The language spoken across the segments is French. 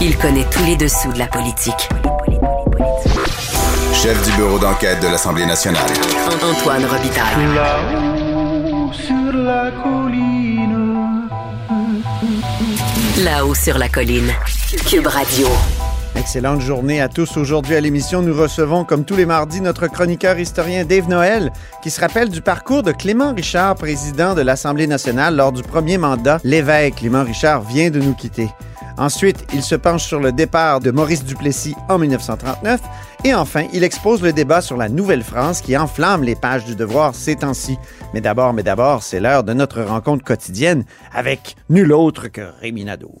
Il connaît tous les dessous de la politique. Chef du bureau d'enquête de l'Assemblée nationale. Antoine Robitaille. Là-haut sur la colline. Là-haut sur la colline. Cube Radio. Excellente journée à tous. Aujourd'hui à l'émission, nous recevons, comme tous les mardis, notre chroniqueur historien Dave Noël, qui se rappelle du parcours de Clément Richard, président de l'Assemblée nationale lors du premier mandat. L'évêque Clément Richard vient de nous quitter. Ensuite, il se penche sur le départ de Maurice Duplessis en 1939. Et enfin, il expose le débat sur la Nouvelle-France qui enflamme les pages du devoir ces temps-ci. Mais d'abord, mais d'abord, c'est l'heure de notre rencontre quotidienne avec nul autre que Rémi Nadeau.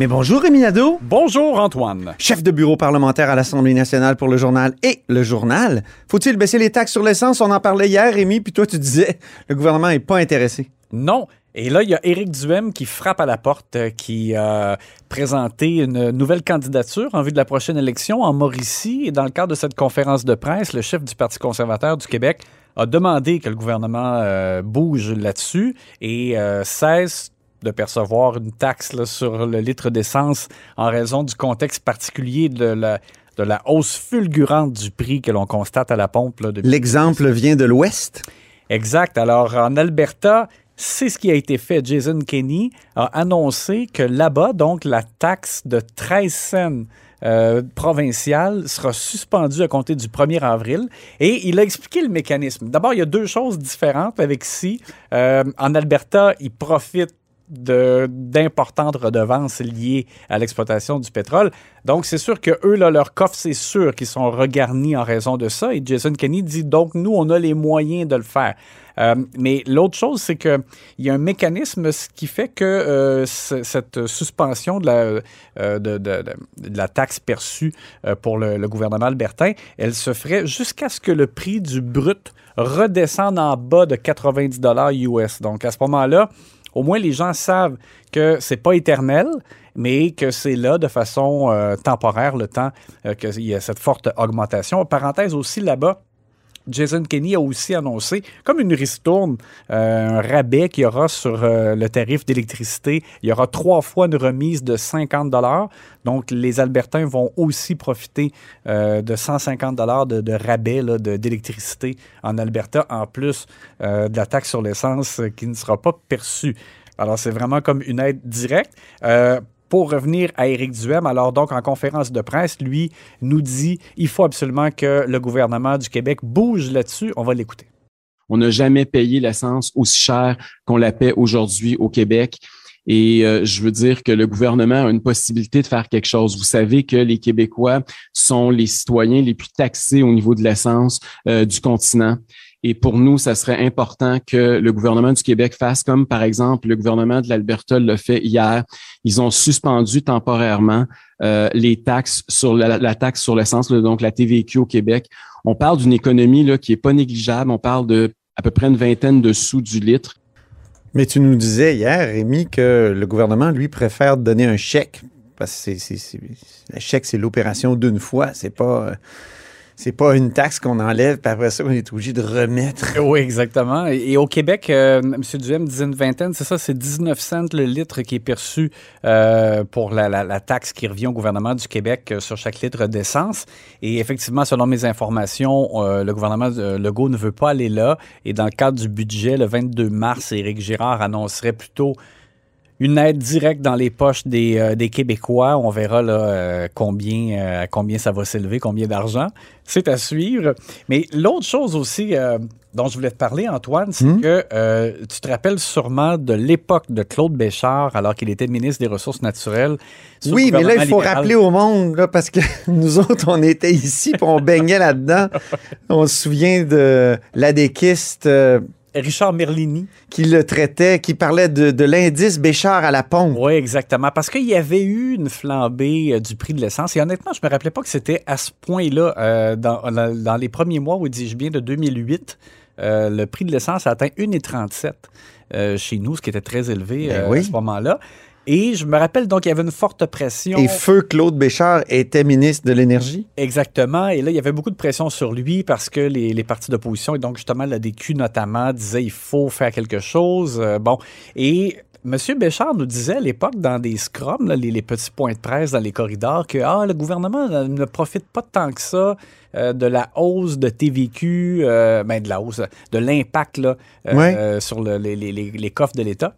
Mais bonjour Rémi Nadeau. Bonjour, Antoine. Chef de bureau parlementaire à l'Assemblée nationale pour le journal et le journal. Faut-il baisser les taxes sur l'essence? On en parlait hier, Rémi, puis toi, tu disais le gouvernement n'est pas intéressé. Non. Et là, il y a Éric Duhem qui frappe à la porte, euh, qui a présenté une nouvelle candidature en vue de la prochaine élection en Mauricie. Et dans le cadre de cette conférence de presse, le chef du Parti conservateur du Québec a demandé que le gouvernement euh, bouge là-dessus et euh, cesse de percevoir une taxe là, sur le litre d'essence en raison du contexte particulier de la, de la hausse fulgurante du prix que l'on constate à la pompe. L'exemple vient de l'Ouest. Exact. Alors, en Alberta, c'est ce qui a été fait. Jason Kenney a annoncé que là-bas, donc, la taxe de 13 cents euh, provinciale sera suspendue à compter du 1er avril. Et il a expliqué le mécanisme. D'abord, il y a deux choses différentes avec ici. Euh, en Alberta, ils profitent d'importantes redevances liées à l'exploitation du pétrole. Donc, c'est sûr que eux, là, leur coffre, c'est sûr qu'ils sont regarnis en raison de ça. Et Jason Kenney dit donc, nous, on a les moyens de le faire. Euh, mais l'autre chose, c'est qu'il y a un mécanisme qui fait que euh, cette suspension de la, euh, taxe perçue pour le, gouvernement albertain, elle se ferait jusqu'à ce que le prix du brut redescende en bas de 90 dollars US. Donc, à ce moment-là, au moins les gens savent que c'est pas éternel, mais que c'est là de façon euh, temporaire le temps euh, qu'il y a cette forte augmentation. Parenthèse aussi là-bas. Jason Kenney a aussi annoncé, comme une ristourne, euh, un rabais qu'il y aura sur euh, le tarif d'électricité. Il y aura trois fois une remise de 50 Donc, les Albertains vont aussi profiter euh, de 150 de, de rabais d'électricité en Alberta, en plus de la taxe sur l'essence qui ne sera pas perçue. Alors, c'est vraiment comme une aide directe. Pour revenir à Éric Duhem, alors donc en conférence de presse, lui nous dit il faut absolument que le gouvernement du Québec bouge là-dessus. On va l'écouter. On n'a jamais payé l'essence aussi cher qu'on la paie aujourd'hui au Québec. Et euh, je veux dire que le gouvernement a une possibilité de faire quelque chose. Vous savez que les Québécois sont les citoyens les plus taxés au niveau de l'essence euh, du continent. Et pour nous, ça serait important que le gouvernement du Québec fasse comme, par exemple, le gouvernement de l'Alberta l'a fait hier. Ils ont suspendu temporairement euh, les taxes sur la, taxe sur l'essence, donc la TVQ au Québec. On parle d'une économie là, qui est pas négligeable. On parle de à peu près une vingtaine de sous du litre. Mais tu nous disais hier, Rémi, que le gouvernement, lui, préfère donner un chèque. Parce que c'est- le chèque, c'est l'opération d'une fois. C'est pas, euh, c'est pas une taxe qu'on enlève, puis après ça, on est obligé de remettre. Oui, exactement. Et, au Québec, euh, M. Duhem disait une vingtaine, c'est ça, c'est 19 cents le litre qui est perçu euh, pour la, taxe qui revient au gouvernement du Québec euh, sur chaque litre d'essence. Et effectivement, selon mes informations, le gouvernement Legault ne veut pas aller là. Et dans le cadre du budget, le 22 mars, Éric Girard annoncerait plutôt une aide directe dans les poches des, euh, des Québécois. On verra là, euh, combien, euh, combien ça va s'élever, combien d'argent. C'est à suivre. Mais l'autre chose aussi dont je voulais te parler, Antoine, c'est Hmm? que tu te rappelles sûrement de l'époque de Claude Béchard, alors qu'il était ministre des Ressources naturelles. Oui, mais là, il faut libéral. rappeler au monde, là, parce que nous autres, on était ici, puis on baignait là-dedans. On se souvient de l'adéquiste Richard Merlini. qui le traitait, qui parlait de, de l'indice Béchard à la pompe. Oui, exactement. Parce qu'il y avait eu une flambée euh, du prix de l'essence. Et honnêtement, je me rappelais pas que c'était à ce point-là. euh, dans, dans- les premiers mois, ou dis-je bien, de 2008, euh, le prix de l'essence a atteint 1,37 euh, chez nous, ce qui était très élevé Ben oui. à ce moment-là. Et je me rappelle donc qu'il y avait une forte pression. Et feu Claude Béchard était ministre de l'Énergie? Exactement. Et là, il y avait beaucoup de pression sur lui parce que les, les partis d'opposition, et donc justement la DQ notamment, disaient il faut faire quelque chose. Euh, bon. Et M. Béchard nous disait à l'époque, dans des scrums, là, les, les petits points de presse dans les corridors, que ah, le gouvernement ne, profite pas tant que ça euh, de la hausse de TVQ, euh, ben, de la hausse, de l'impact là, euh, Ouais. sur le- les, les- les- les coffres de l'État.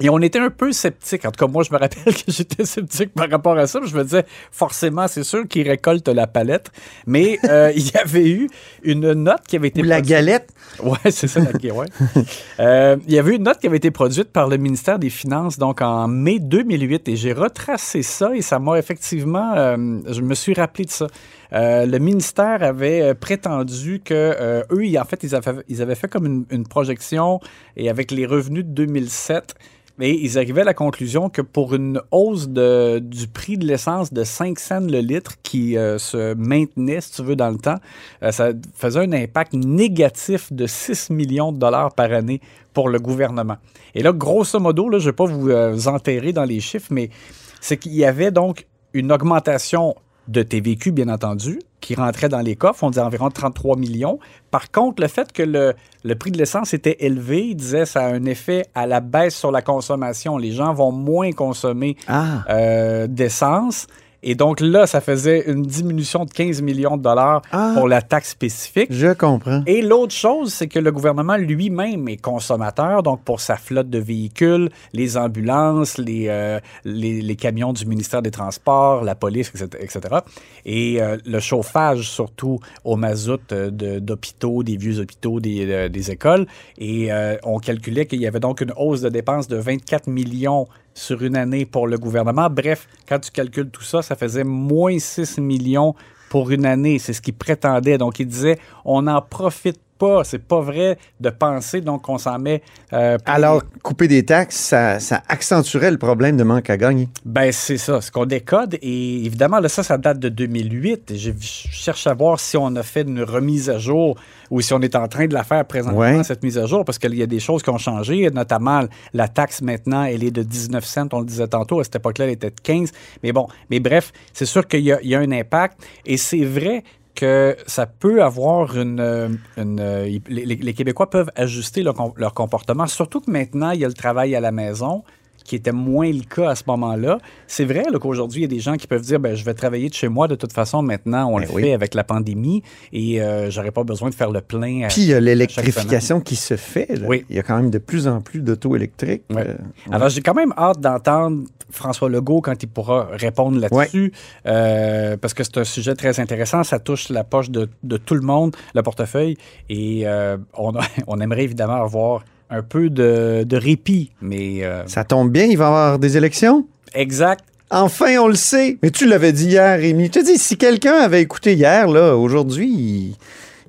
Et on était un peu sceptiques. En tout cas, moi, je me rappelle que j'étais sceptique par rapport à ça. Je me disais, forcément, c'est sûr qu'ils récoltent la palette. Mais euh, il y avait eu une note qui avait été Ou la produite- galette. Ouais, c'est ça, la ouais. Euh, il y avait une note qui avait été produite par le ministère des Finances, donc en mai 2008, et j'ai retracé ça et ça m'a effectivement, euh, je me suis rappelé de ça. Euh, le ministère avait prétendu que euh, eux, ils- en fait, ils avaient, ils avaient fait comme une, une projection et avec les revenus de 2007. Mais ils arrivaient à la conclusion que pour une hausse de- du prix de l'essence de 5 cents le litre qui euh, se maintenait, si tu veux, dans le temps, euh, ça faisait un impact négatif de 6 millions de dollars par année pour le gouvernement. Et là, grosso modo, là, je ne vais pas vous euh, enterrer dans les chiffres, mais c'est qu'il y avait donc une augmentation de TVQ, bien entendu, qui rentrait dans les coffres. On disait environ 33 millions. Par contre, le fait que le, le prix de l'essence était élevé, il disait ça a un effet à la baisse sur la consommation. Les gens vont moins consommer Ah. euh, d'essence. Et donc là, ça faisait une diminution de 15 millions de dollars Ah. pour la taxe spécifique. Je comprends. Et l'autre chose, c'est que le gouvernement lui-même est consommateur, donc pour sa flotte de véhicules, les ambulances, les, euh, les, les camions du ministère des Transports, la police, etc. etc. Et euh, le chauffage, surtout au mazout euh, de- d'hôpitaux, des vieux hôpitaux, des, euh, des écoles. Et on calculait qu'il y avait donc une hausse de dépenses de 24 millions sur une année pour le gouvernement. Bref, quand tu calcules tout ça, ça faisait moins 6 millions pour une année. C'est ce qu'il prétendait. Donc, il disait, on n'en profite pas. C'est pas vrai de penser donc qu'on s'en met. euh, Alors, couper des taxes, ça, ça accentuerait le problème de manque à gagner. Ben, c'est ça, ce qu'on décode. Et évidemment, là, ça, ça date de 2008. Et Je cherche à voir si on a fait une remise à jour ou si on est en train de la faire présentement, Ouais. cette mise à jour, parce qu'il y a des choses qui ont changé, notamment la taxe maintenant, elle est de 19 cents, on le disait tantôt, à cette époque-là, elle était de 15. Mais bon, mais bref, c'est sûr qu'il y, y a un impact. Et c'est vrai que ça peut avoir une... euh, une, euh, les, Québécois peuvent ajuster leur, leur comportement, surtout que maintenant, il y a le travail à la maison qui était moins le cas à ce moment-là. C'est vrai qu'aujourd'hui, il y a des gens qui peuvent dire ben, je vais travailler de chez moi de toute façon. Maintenant, on Ben le oui. fait avec la pandémie et euh, j'aurais pas besoin de faire le plein. à- Puis il y a l'électrification qui se fait. là. Oui. Il y a quand même de plus en plus d'auto électriques. Ouais. Euh, Alors, j'ai quand même hâte d'entendre François Legault quand il pourra répondre là-dessus, euh, parce que c'est un sujet très intéressant. Ça touche la poche de, de tout le monde, le portefeuille, et euh, on, a- on aimerait évidemment avoir un peu de, de répit, mais euh, ça tombe bien, il va y avoir des élections? exact. Enfin, on le sait. Mais tu l'avais dit hier, Rémi. Je te dis, si quelqu'un avait écouté hier, là, aujourd'hui, il,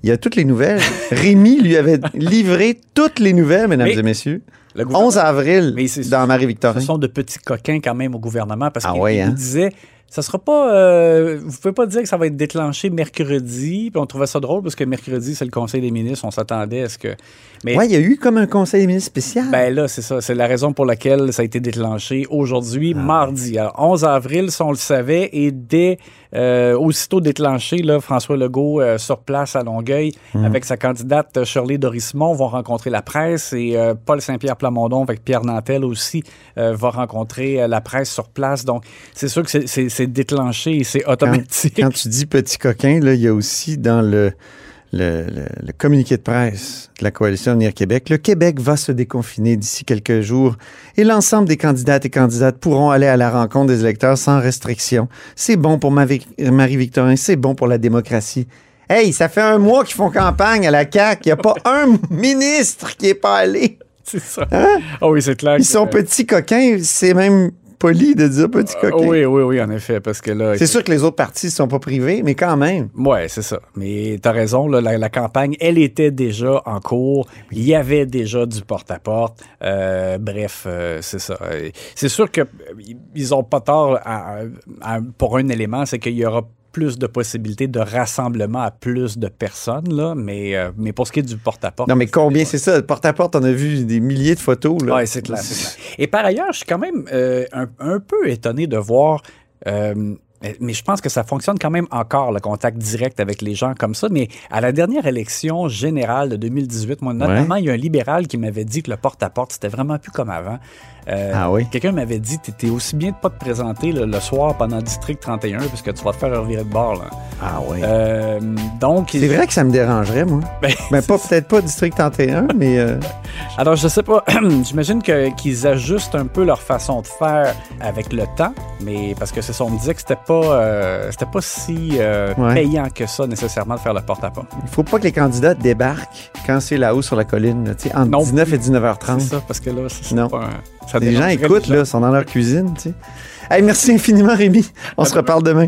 il y a toutes les nouvelles. Rémi lui avait livré toutes les nouvelles, mesdames Mais et messieurs. Le gouvernement- 11 avril, Mais c'est- dans Ce Marie-Victorin. sont de petits coquins quand même au gouvernement parce Ah qu'il ouais, hein? disait ça sera pas euh, vous pouvez pas dire que ça va être déclenché mercredi puis on trouvait ça drôle parce que mercredi c'est le conseil des ministres on s'attendait à ce que mais Ouais, il y a eu comme un conseil des ministres spécial. ben là c'est ça c'est la raison pour laquelle ça a été déclenché aujourd'hui Ah mardi Alors, 11 avril si on le savait et dès euh, aussitôt déclenché là François Legault euh, sur place à Longueuil Hum. avec sa candidate euh, Shirley Dorismont vont rencontrer la presse et euh, Paul Saint-Pierre Plamondon avec Pierre Nantel aussi va rencontrer la presse sur place donc c'est sûr que c'est- déclenché et c'est quand, automatique quand tu dis petit coquin, là, il y a aussi dans le, le, le- le communiqué de presse de la coalition Avenir Québec. Le Québec va se déconfiner d'ici quelques jours et l'ensemble des candidates et candidates pourront aller à la rencontre des électeurs sans restriction. C'est bon pour Marie-Victorin, c'est bon pour la démocratie. Hey, ça fait un mois qu'ils font campagne à la CAQ. Il n'y a pas un ministre qui est pas allé. C'est ça. Ah oui, c'est clair. Ils que- sont petits coquins. C'est même poli de dire petits Ah coquins. oui, oui, oui, en effet, parce que là. C'est sûr que les autres partis ne sont pas privés, mais quand même. Ouais, c'est ça. Mais t'as raison, là, la, la campagne, elle était déjà en cours. Il y avait déjà du porte-à-porte. Euh, bref, euh, c'est ça. Euh, C'est sûr que euh, ils ont pas tort à- à- pour un élément, c'est qu'il y aura plus de possibilités de rassemblement à plus de personnes, là, mais, euh, mais pour ce qui est du porte-à-porte. Non, mais combien c'est ça? Porte-à-porte, on a vu des milliers de photos. Oui, c'est clair. Et par ailleurs, je suis quand même euh, un, un peu étonné de voir. euh, mais je pense que ça fonctionne quand même encore, le contact direct avec les gens comme ça. Mais à la dernière élection générale de 2018, moi, notamment, il y a un libéral qui m'avait dit que le porte-à-porte, c'était vraiment plus comme avant. Euh, Ah oui? Quelqu'un m'avait dit T'es aussi bien de pas te présenter là, le soir pendant District 31 parce que tu vas te faire revirer de bord. Là. Ah oui. Euh, donc, c'est vrai que ça me dérangerait, moi. Ben, Ben, pas, peut-être pas District 31, mais. euh, Alors, je sais pas. J'imagine que- qu'ils ajustent un peu leur façon de faire avec le temps, mais parce que c'est ça, on me disait que c'était pas, euh, c'était pas si euh, Ouais. payant que ça nécessairement de faire le porte-à-porte. Il faut pas que les candidats débarquent quand c'est là-haut sur la colline, là, tu sais, entre Non 19 et C'est 19h30. ça, parce que là, c'est c'est Non. pas un- ça Les gens écoutent, les gens. là, sont dans leur cuisine, tu sais. Hey, merci infiniment, Rémi. On se reparle demain.